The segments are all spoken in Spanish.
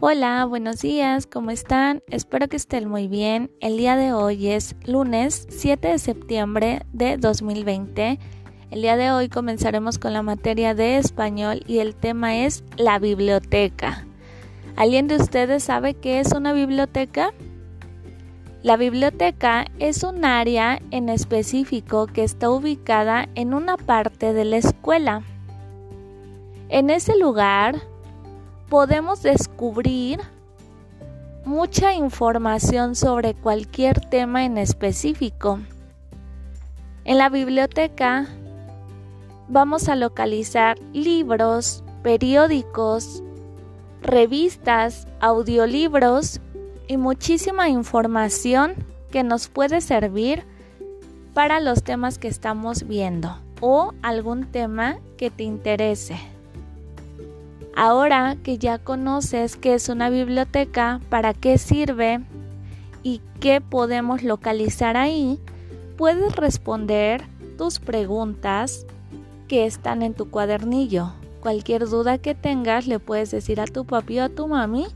Hola, buenos días, ¿cómo están? Espero que estén muy bien. El día de hoy es lunes 7 de septiembre de 2020. El día de hoy comenzaremos con la materia de español y el tema es la biblioteca. ¿Alguien de ustedes sabe qué es una biblioteca? La biblioteca es un área en específico que está ubicada en una parte de la escuela. En ese lugar podemos descubrir mucha información sobre cualquier tema en específico. En la biblioteca vamos a localizar libros, periódicos, revistas, audiolibros y muchísima información que nos puede servir para los temas que estamos viendo o algún tema que te interese. Ahora que ya conoces qué es una biblioteca, para qué sirve y qué podemos localizar ahí, puedes responder tus preguntas que están en tu cuadernillo. Cualquier duda que tengas le puedes decir a tu papi o a tu mami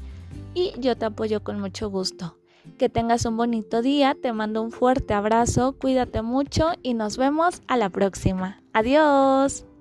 y yo te apoyo con mucho gusto. Que tengas un bonito día, te mando un fuerte abrazo, cuídate mucho y nos vemos a la próxima. Adiós.